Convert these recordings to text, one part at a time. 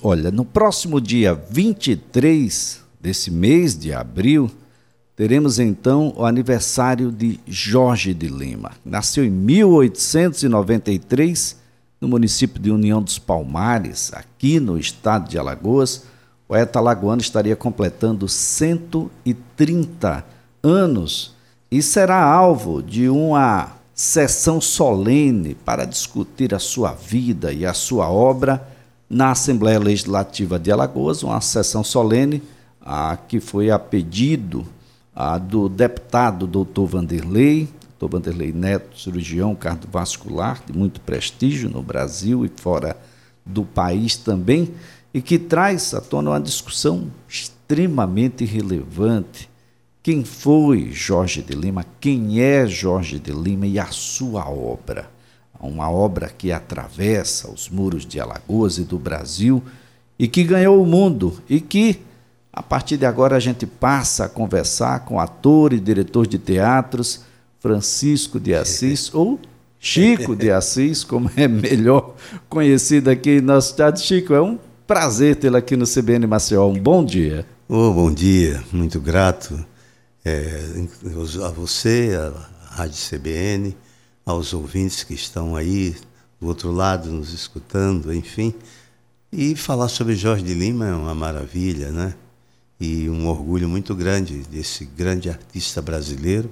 Olha, no próximo dia 23 desse mês de abril, teremos então o aniversário de Jorge de Lima. Nasceu em 1893 no município de União dos Palmares, aqui no estado de Alagoas. O poeta alagoano estaria completando 130 anos e será alvo de uma sessão solene para discutir a sua vida e a sua obra na Assembleia Legislativa de Alagoas, uma sessão solene a, que foi a pedido do deputado doutor Vanderlei, doutor Vanderlei Neto, cirurgião cardiovascular de muito prestígio no Brasil e fora do país também, e que traz à tona uma discussão extremamente relevante. Quem foi Jorge de Lima? Quem é Jorge de Lima e a sua obra? Uma obra que atravessa os muros de Alagoas e do Brasil e que ganhou o mundo e que a partir de agora a gente passa a conversar com ator e diretor de teatros Francisco de Assis ou Chico de Assis, como é melhor conhecido aqui no nosso estado. Chico, é um prazer tê-lo aqui no CBN Maceió. Um bom dia. Oh, bom dia, muito grato é, a você, a Rádio CBN, aos ouvintes que estão aí do outro lado nos escutando, enfim. E falar sobre Jorge de Lima é uma maravilha, né? E um orgulho muito grande desse grande artista brasileiro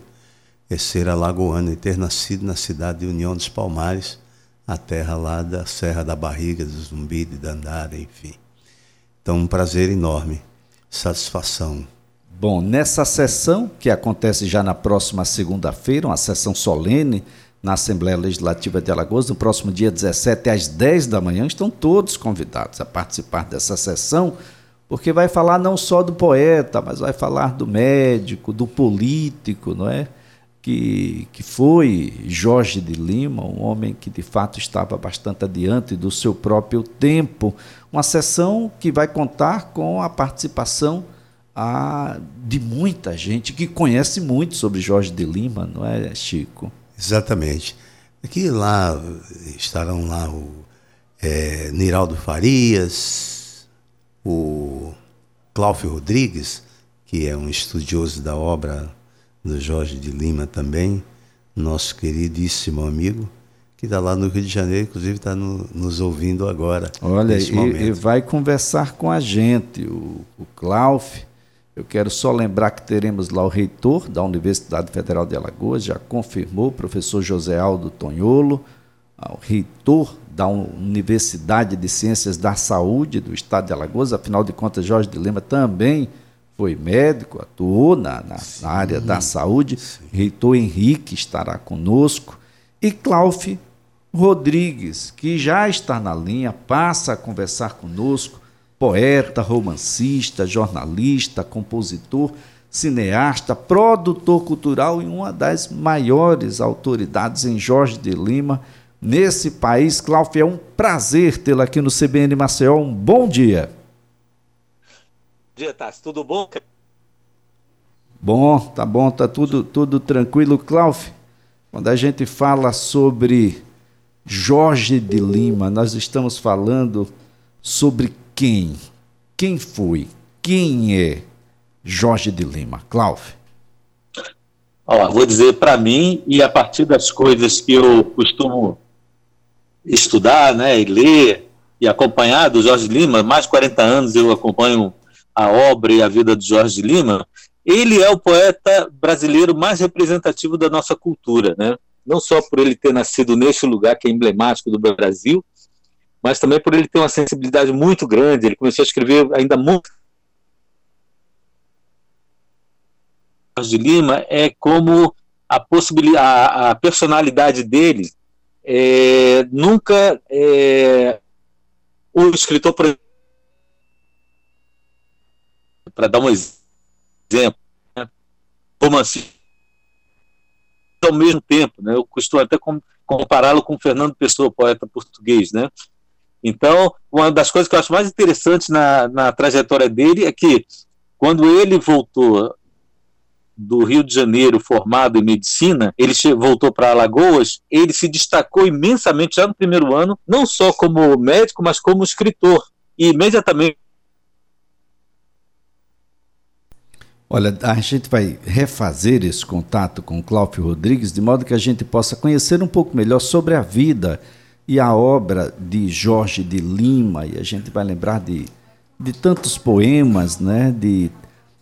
é ser alagoano e ter nascido na cidade de União dos Palmares, a terra lá da Serra da Barriga, do Zumbi, de Dandara, enfim. Então, um prazer enorme, satisfação. Bom, nessa sessão, que acontece já na próxima segunda-feira, uma sessão solene, na Assembleia Legislativa de Alagoas, no próximo dia 17, às 10 da manhã. Estão todos convidados a participar dessa sessão, porque vai falar não só do poeta, mas vai falar do médico, do político, não é? Que, que foi Jorge de Lima, um homem que de fato estava bastante adiante do seu próprio tempo. Uma sessão que vai contar com a participação a, de muita gente que conhece muito sobre Jorge de Lima, não é, Chico? Exatamente. Aqui lá estarão lá o é, Niraldo Farias, o Cláudio Rodrigues, que é um estudioso da obra do Jorge de Lima também, nosso queridíssimo amigo, que está lá no Rio de Janeiro, inclusive está no, nos ouvindo agora. Olha, e, e, vai conversar com a gente, o, o Cláudio eu quero só lembrar que teremos lá o reitor da Universidade Federal de Alagoas, já confirmou, o professor José Aldo Tonholo, ah, o reitor da Universidade de Ciências da Saúde do Estado de Alagoas, afinal de contas, Jorge de Lima também foi médico, atuou na, na, na área da saúde. Sim. Reitor Henrique estará conosco. E Cláudio Rodrigues, que já está na linha, passa a conversar conosco poeta, romancista, jornalista, compositor, cineasta, produtor cultural e uma das maiores autoridades em Jorge de Lima, nesse país. Cláudio, é um prazer tê-lo aqui no CBN Maceió. Um bom dia. Bom dia, Tassi. Tudo bom? Bom, tá bom, tá tudo, tudo tranquilo. Cláudio, quando a gente fala sobre Jorge de Lima, nós estamos falando sobre quem? Quem foi? Quem é Jorge de Lima? Cláudio? Vou dizer para mim, e a partir das coisas que eu costumo estudar, né, e ler e acompanhar do Jorge Lima, mais de 40 anos eu acompanho a obra e a vida do Jorge Lima, ele é o poeta brasileiro mais representativo da nossa cultura, né? Não só por ele ter nascido neste lugar que é emblemático do Brasil, mas também por ele ter uma sensibilidade muito grande. Ele começou a escrever ainda muito. de Lima é como a possibilidade, a, a personalidade dele é, nunca é, o escritor para dar um exemplo, né, romancista ao mesmo tempo, né? Eu costumo até compará-lo com Fernando Pessoa, poeta português, né? Então, uma das coisas que eu acho mais interessantes na, na trajetória dele é que, quando ele voltou do Rio de Janeiro formado em medicina, ele voltou para Alagoas, ele se destacou imensamente já no primeiro ano, não só como médico, mas como escritor. e imediatamente Olha, a gente vai refazer esse contato com Cláudio Rodrigues, de modo que a gente possa conhecer um pouco melhor sobre a vida e a obra de Jorge de Lima, e a gente vai lembrar de, de tantos poemas, né? de,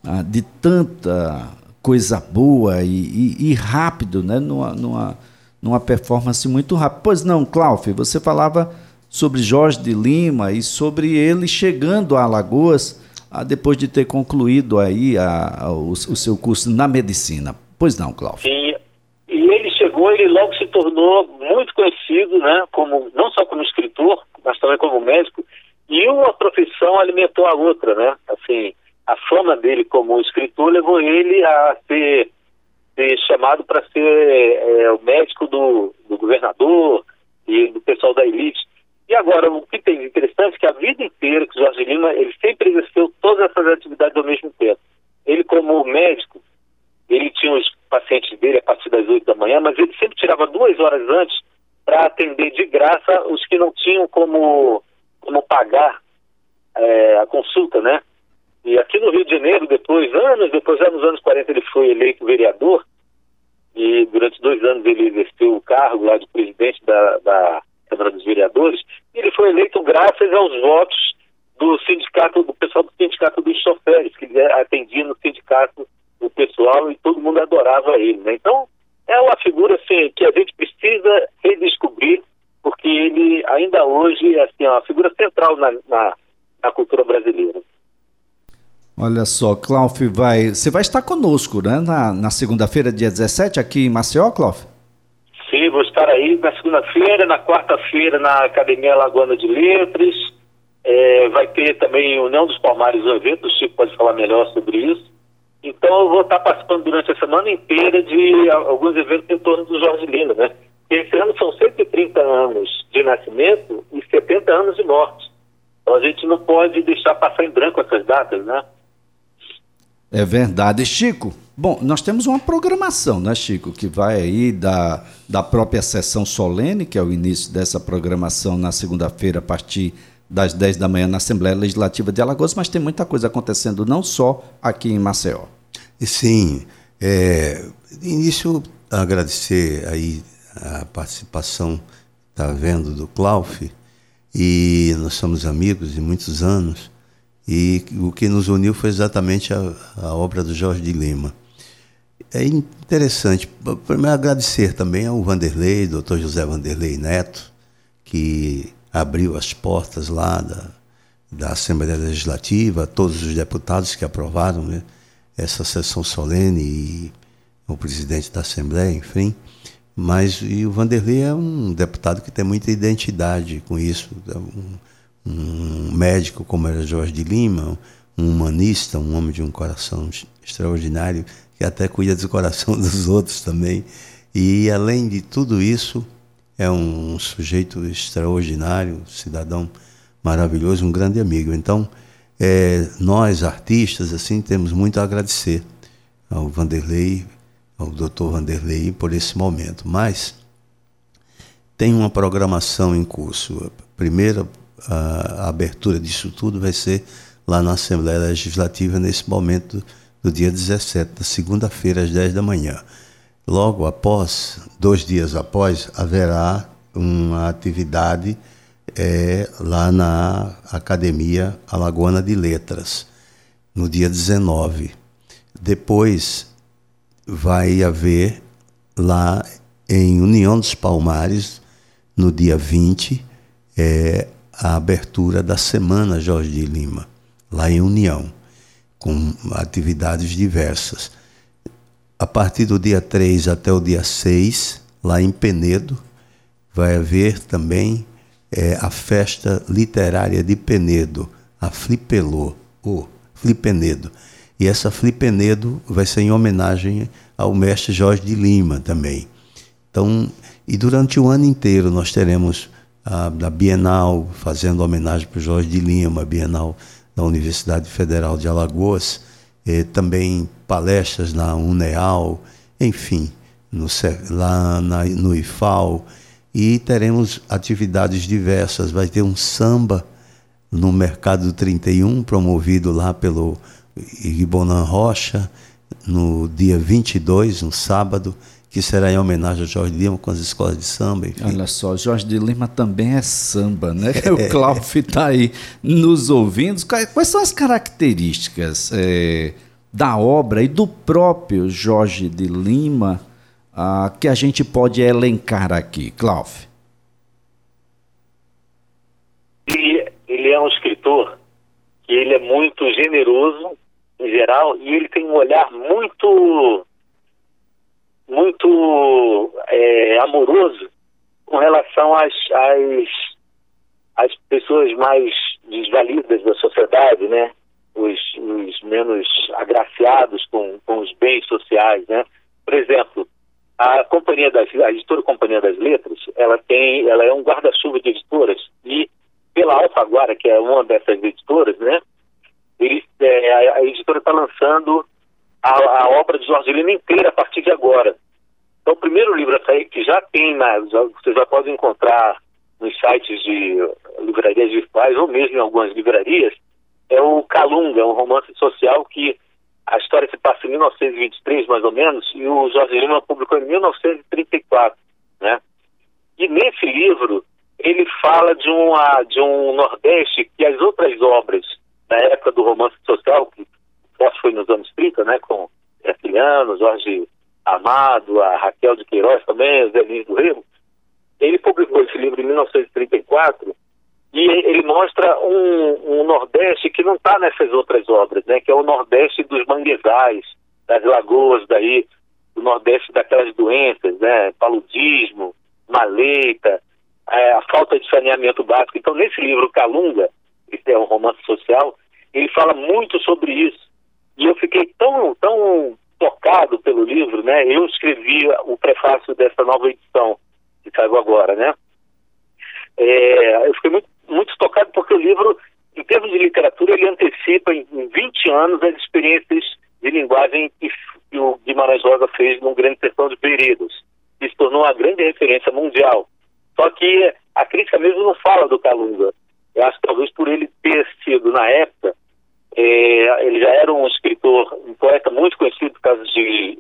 ah, de tanta coisa boa e, e, e rápido, né? numa, numa, numa performance muito rápida. Pois não, Cláudio, você falava sobre Jorge de Lima e sobre ele chegando a Alagoas ah, depois de ter concluído aí a, a, o, o, seu curso na medicina. Pois não, Cláudio? Sim, chegou, ele logo se tornou muito conhecido, né, como, não só como escritor, mas também como médico, e uma profissão alimentou a outra, né, assim, a fama dele como escritor levou ele a ser, ser chamado para ser é, o médico do, do governador e do pessoal da elite. E agora, o que tem interessante é que a vida inteira que o Jorge Lima, ele sempre exerceu todas essas atividades ao mesmo tempo. Ele, como médico, ele tinha os pacientes dele a partir das 8 da manhã, mas ele sempre tirava duas horas antes para atender de graça os que não tinham como, como pagar é, a consulta, né? E aqui no Rio de Janeiro, depois, anos depois, já nos anos 40, ele foi eleito vereador e durante dois anos ele exerceu o cargo lá de presidente da, da Câmara dos Vereadores, e ele foi eleito graças aos votos do sindicato, do pessoal do sindicato dos choferes, que atendia no sindicato o pessoal e todo mundo adorava ele. Né? Então, é uma figura assim, que a gente precisa redescobrir, porque ele ainda hoje assim, é uma figura central na, na, na cultura brasileira. Olha só, Cláudio vai. Você vai estar conosco, né? Na, na segunda-feira, dia 17, aqui em Maceió, Cláudio? Sim, vou estar aí na segunda-feira, na quarta-feira na Academia Lagoana de Letras. É, vai ter também União dos Palmares, um evento, o Chico pode falar melhor sobre isso. Então eu vou estar participando durante a semana inteira de alguns eventos em torno do Jorge Lima, né? Esse ano são 130 anos de nascimento e 70 anos de morte. Então a gente não pode deixar passar em branco essas datas, né? É verdade. Chico, bom, nós temos uma programação, né, Chico, que vai aí da, da própria sessão solene, que é o início dessa programação na segunda-feira, a partir das 10 da manhã na Assembleia Legislativa de Alagoas, mas tem muita coisa acontecendo não só aqui em Maceió. Sim, é, início agradecer aí a participação, tá vendo, do Clauf, e nós somos amigos de muitos anos, e o que nos uniu foi exatamente a, a obra do Jorge de Lima. É interessante, primeiro agradecer também ao Vanderlei, doutor José Vanderlei Neto, que abriu as portas lá da, da Assembleia Legislativa, todos os deputados que aprovaram né, essa sessão solene e o presidente da Assembleia, enfim. Mas o Vanderlei é um deputado que tem muita identidade com isso, é um, um médico como era Jorge de Lima, um humanista, um homem de um coração extraordinário, que até cuida do coração dos outros também. E além de tudo isso, é um sujeito extraordinário, cidadão maravilhoso, um grande amigo. Então, é, nós artistas assim temos muito a agradecer ao Vanderlei, ao Dr. Vanderlei por esse momento. Mas tem uma programação em curso. A primeira a, a abertura disso tudo vai ser lá na Assembleia Legislativa nesse momento do dia 17, da segunda-feira, às 10 da manhã. Logo após, dois dias após, haverá uma atividade é, lá na Academia Alagoana de Letras, no dia 19. Depois vai haver lá em União dos Palmares, no dia 20, é, a abertura da Semana Jorge de Lima, lá em União, com atividades diversas. A partir do dia 3 até o dia 6, lá em Penedo, vai haver também é, a festa literária de Penedo, a Flipelô, o Flipenedo. E essa Flipenedo vai ser em homenagem ao mestre Jorge de Lima também. Então, e durante o ano inteiro nós teremos a, da Bienal, fazendo homenagem para o Jorge de Lima, Bienal da Universidade Federal de Alagoas, também palestras na UNEAL, enfim, no, lá na, no IFAL, e teremos atividades diversas. Vai ter um samba no Mercado 31, promovido lá pelo Ribonan Rocha, no dia 22, no sábado, que será em homenagem a Jorge Lima com as escolas de samba. Enfim. Olha só, Jorge de Lima também é samba, né? É. O Cláudio está aí nos ouvindo. Quais são as características é, da obra e do próprio Jorge de Lima ah, que a gente pode elencar aqui, Cláudio? Ele, ele é um escritor que ele é muito generoso em geral e ele tem um olhar muito muito é, amoroso com relação às, às, às pessoas mais desvalidas da sociedade, né? Os, os menos agraciados com, com os bens sociais, né? Por exemplo, a companhia das a editora Companhia das Letras, ela tem, ela é um guarda-chuva de editoras e pela Alfaguara, que é uma dessas editoras, né? Ele, é, a, a editora está lançando a, a obra de Jorge Lima inteira a partir de agora. Então, o primeiro livro a sair, que já tem, na, você já pode encontrar nos sites de livrarias virtuais ou mesmo em algumas livrarias, é o Calunga, um romance social que a história se passa em 1923, mais ou menos, e o Jorge Lima publicou em 1934, né? E nesse livro, ele fala de, uma, de um Nordeste que as outras obras da época do romance social, que foi nos anos 30, né, com Graciliano, Jorge Amado, a Raquel de Queiroz também, o Zé Luiz do Rio, ele publicou esse livro em 1934 e ele mostra um, um Nordeste que não está nessas outras obras, né, que é o Nordeste dos manguezais, das lagoas daí, o Nordeste daquelas doenças, né, paludismo, maleita, é, a falta de saneamento básico. Então, nesse livro Calunga, que é um romance social, ele fala muito sobre isso. E eu fiquei tão, tão tocado pelo livro, né? Eu escrevi o prefácio dessa nova edição que saiu agora, né? É, eu fiquei muito, muito tocado porque o livro, em termos de literatura, ele antecipa em, em 20 anos as experiências de linguagem que, que o Guimarães Rosa fez no Grande Sertão de Pereiros. que se tornou uma grande referência mundial. Só que a crítica mesmo não fala do Calunga. Eu acho que talvez por ele ter sido, na época, é, ele já era um escritor, um poeta muito conhecido por causa de,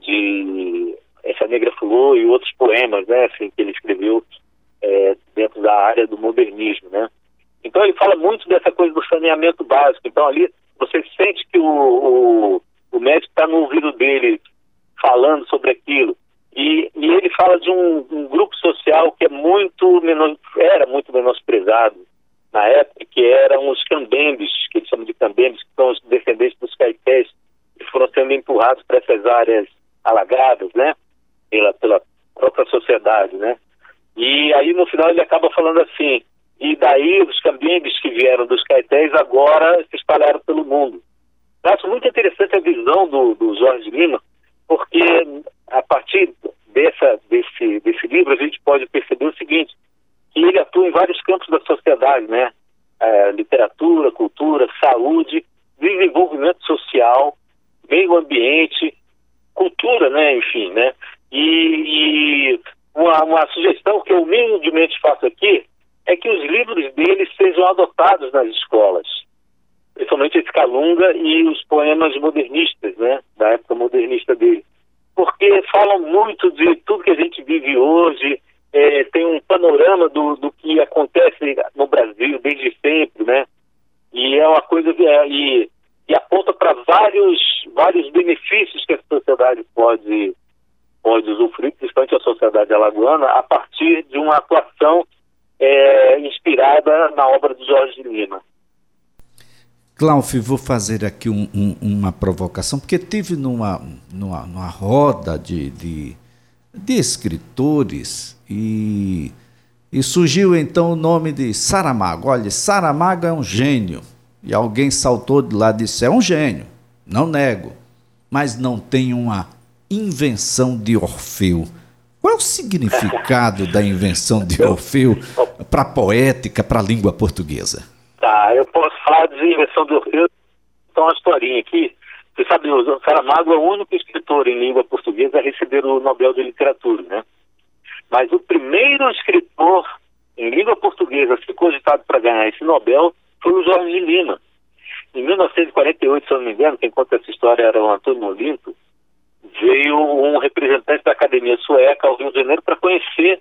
de Essa Negra Fulô e outros poemas, né, assim, que ele escreveu é, dentro da área do modernismo, né. Então ele fala muito dessa coisa do saneamento básico. Então ali você sente que o, o, o médico está no ouvido dele falando sobre aquilo. E, e ele fala de um, um, grupo social que é muito menos, era muito menosprezado na época, que eram os cambembes, que eles chamam de cambembes, que são os descendentes dos caetés, que foram sendo empurrados para essas áreas alagadas, né? Pela, pela própria sociedade, né? E aí no final ele acaba falando assim, e daí os cambembes que vieram dos caetés agora se espalharam pelo mundo. Eu acho muito interessante a visão do, do Jorge Lima, porque a partir dessa, desse, desse livro a gente pode perceber o seguinte, que ele atua em vários campos da sociedade, né? É, literatura, cultura, saúde, desenvolvimento social, meio ambiente, cultura, né? Enfim, né? E, e uma, uma, sugestão que eu humildemente faço aqui é que os livros dele sejam adotados nas escolas, principalmente esse Calunga e os poemas modernistas, né? Da época modernista dele, porque falam muito de tudo que a gente vive hoje, é, tem um panorama do, do que acontece no Brasil desde sempre, né? E é uma coisa é, e, e aponta para vários vários benefícios que a sociedade pode pode usufruir, principalmente a sociedade alagoana, a partir de uma atuação é, inspirada na obra de Jorge Lima. Cláudio, vou fazer aqui um, um, uma provocação, porque tive numa, numa, numa roda de, de, de escritores e, e surgiu então o nome de Saramago. Olha, Saramago é um gênio. E alguém saltou de lá e disse: é um gênio, não nego, mas não tem uma invenção de Orfeu. Qual é o significado da invenção de Orfeu para a poética, para a língua portuguesa? Tá, eu posso falar de invenção de Orfeu, então uma historinha aqui. Você sabe, o Saramago é o único escritor em língua portuguesa a receber o Nobel de Literatura, né? Mas o primeiro escritor em língua portuguesa ser cogitado para ganhar esse Nobel foi o Jorge de Lima. Em 1948, se eu não me engano, quem conta essa história era o Antônio Olinto, veio um representante da Academia Sueca ao Rio de Janeiro para conhecer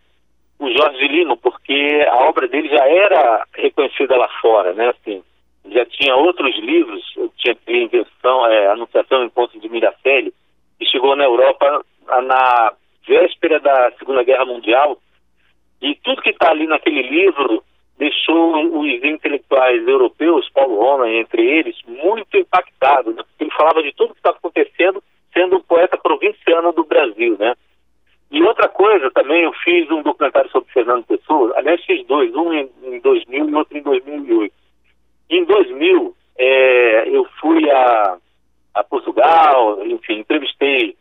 o Jorge de Lima, porque a obra dele já era reconhecida lá fora, né? Assim, já tinha outros livros, tinha Invenção, é, Anunciação e Encontro de Miracelli, que chegou na Europa na véspera da Segunda Guerra Mundial, e tudo que está ali naquele livro deixou os intelectuais europeus, Paulo Roma entre eles, muito impactados, né? ele falava de tudo que estava acontecendo, sendo um poeta provinciano do Brasil, né? E outra coisa também, eu fiz um documentário sobre Fernando Pessoa, aliás fiz dois, um em, em 2000 e outro em 2008. Em 2000, é, eu fui a, a Portugal, enfim, entrevistei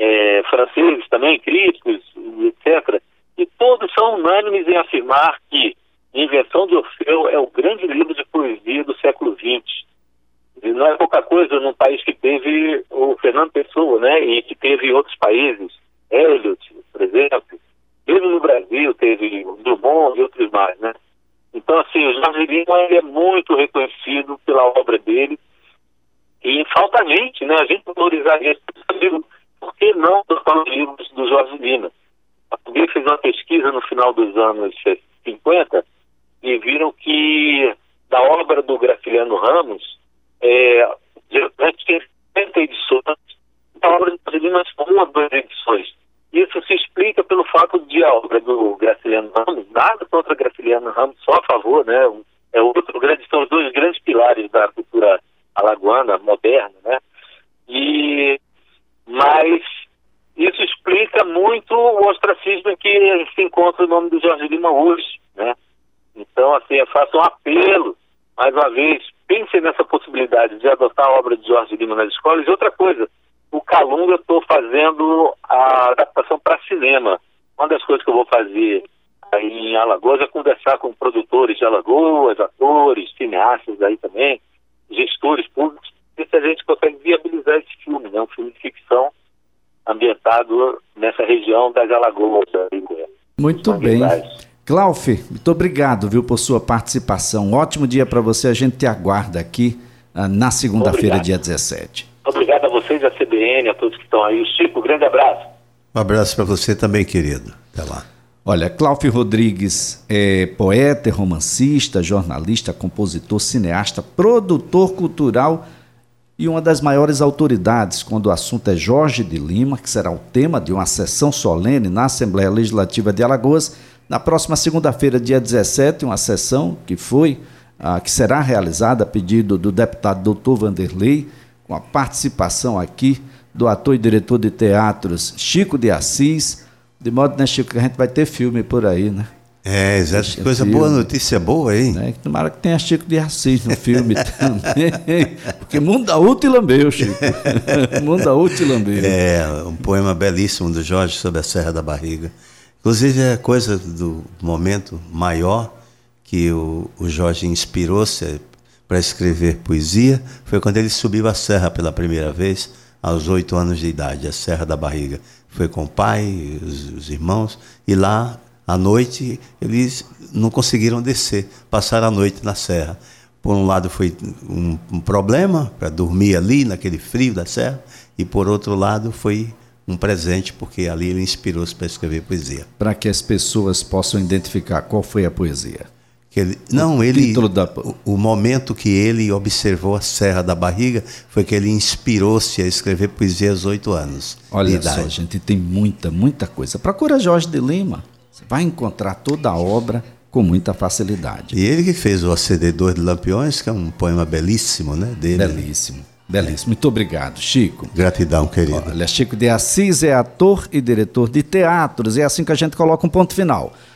é, franceses também, críticos, etc. E todos são unânimes em afirmar que Invenção de Orfeu é o grande livro de poesia do século XX. E não é pouca coisa num país que teve o Fernando Pessoa, né, e que teve outros países, Eliot, por exemplo. Mesmo no Brasil teve Drummond e outros mais, né? Então, assim, o Jorge Lima é muito reconhecido pela obra dele e falta a gente, né, a gente valorizar isso. Por que não tocar os livros do Jorge Lima? Alguém fez uma pesquisa no final dos anos 50 e viram que da obra do Graciliano Ramos, é, geralmente tem 70 edições, da obra do Lima uma ou duas edições. Isso se explica pelo fato de a obra do Graciliano Ramos, nada contra Graciliano Ramos, só a favor, né? É outro grande, são os dois grandes pilares da cultura alagoana moderna, né? E mas isso explica muito o ostracismo em que se encontra o nome do Jorge Lima hoje, né? Então, assim, eu faço um apelo, mais uma vez, pense nessa possibilidade de adotar a obra de Jorge Lima nas escolas. E outra coisa, o Calunga estou fazendo a adaptação para cinema. Uma das coisas que eu vou fazer aí em Alagoas é conversar com produtores de Alagoas, atores, cineastas aí também, gestores públicos, ver se a gente consegue viabilizar esse filme, né? um filme de ficção ambientado nessa região das Alagoas. Muito bem. Clauf, muito obrigado, viu, por sua participação. Um ótimo dia para você. A gente te aguarda aqui uh, na segunda-feira, dia 17. Obrigado a vocês, a CBN, a todos que estão aí. Chico, grande abraço. Um abraço para você também, querido. Até lá. Olha, Cláudio Rodrigues é poeta, romancista, jornalista, compositor, cineasta, produtor cultural e uma das maiores autoridades quando o assunto é Jorge de Lima, que será o tema de uma sessão solene na Assembleia Legislativa de Alagoas na próxima segunda-feira, dia 17, uma sessão que foi, ah, que será realizada a pedido do deputado doutor Vanderlei, com a participação aqui do ator e diretor de teatros Chico de Assis, de modo, né, Chico, que a gente vai ter filme por aí, né? É, exato. Coisa filme, boa, notícia boa aí. Né? Tomara que tenha Chico de Assis no filme também. Porque mundo útil lambeu, Chico. mundo útil lambeu. É, um poema belíssimo do Jorge sobre a Serra da Barriga. Inclusive, é coisa do momento maior que o, o Jorge inspirou-se para escrever poesia foi quando ele subiu a serra pela primeira vez, aos oito anos de idade, a Serra da Barriga. Foi com o pai, os, os irmãos, e lá, à noite, eles não conseguiram descer, passaram a noite na serra. Por um lado, foi um, um problema para dormir ali, naquele frio da serra, e por outro lado, foi um presente, porque ali ele inspirou-se para escrever poesia. Para que as pessoas possam identificar qual foi a poesia. Ele, não, o ele. Da... O, o, momento que ele observou a Serra da Barriga foi que ele inspirou-se a escrever poesia aos oito anos. Olha só, gente, tem muita, muita coisa. Procura Jorge de Lima. Vai encontrar toda a obra com muita facilidade. E ele que fez o Acendedor de Lampiões, que é um poema belíssimo, né? Dele. Belíssimo. Belíssimo. Muito obrigado, Chico. Gratidão, querido. Olha, Chico de Assis é ator e diretor de teatros. É assim que a gente coloca um ponto final.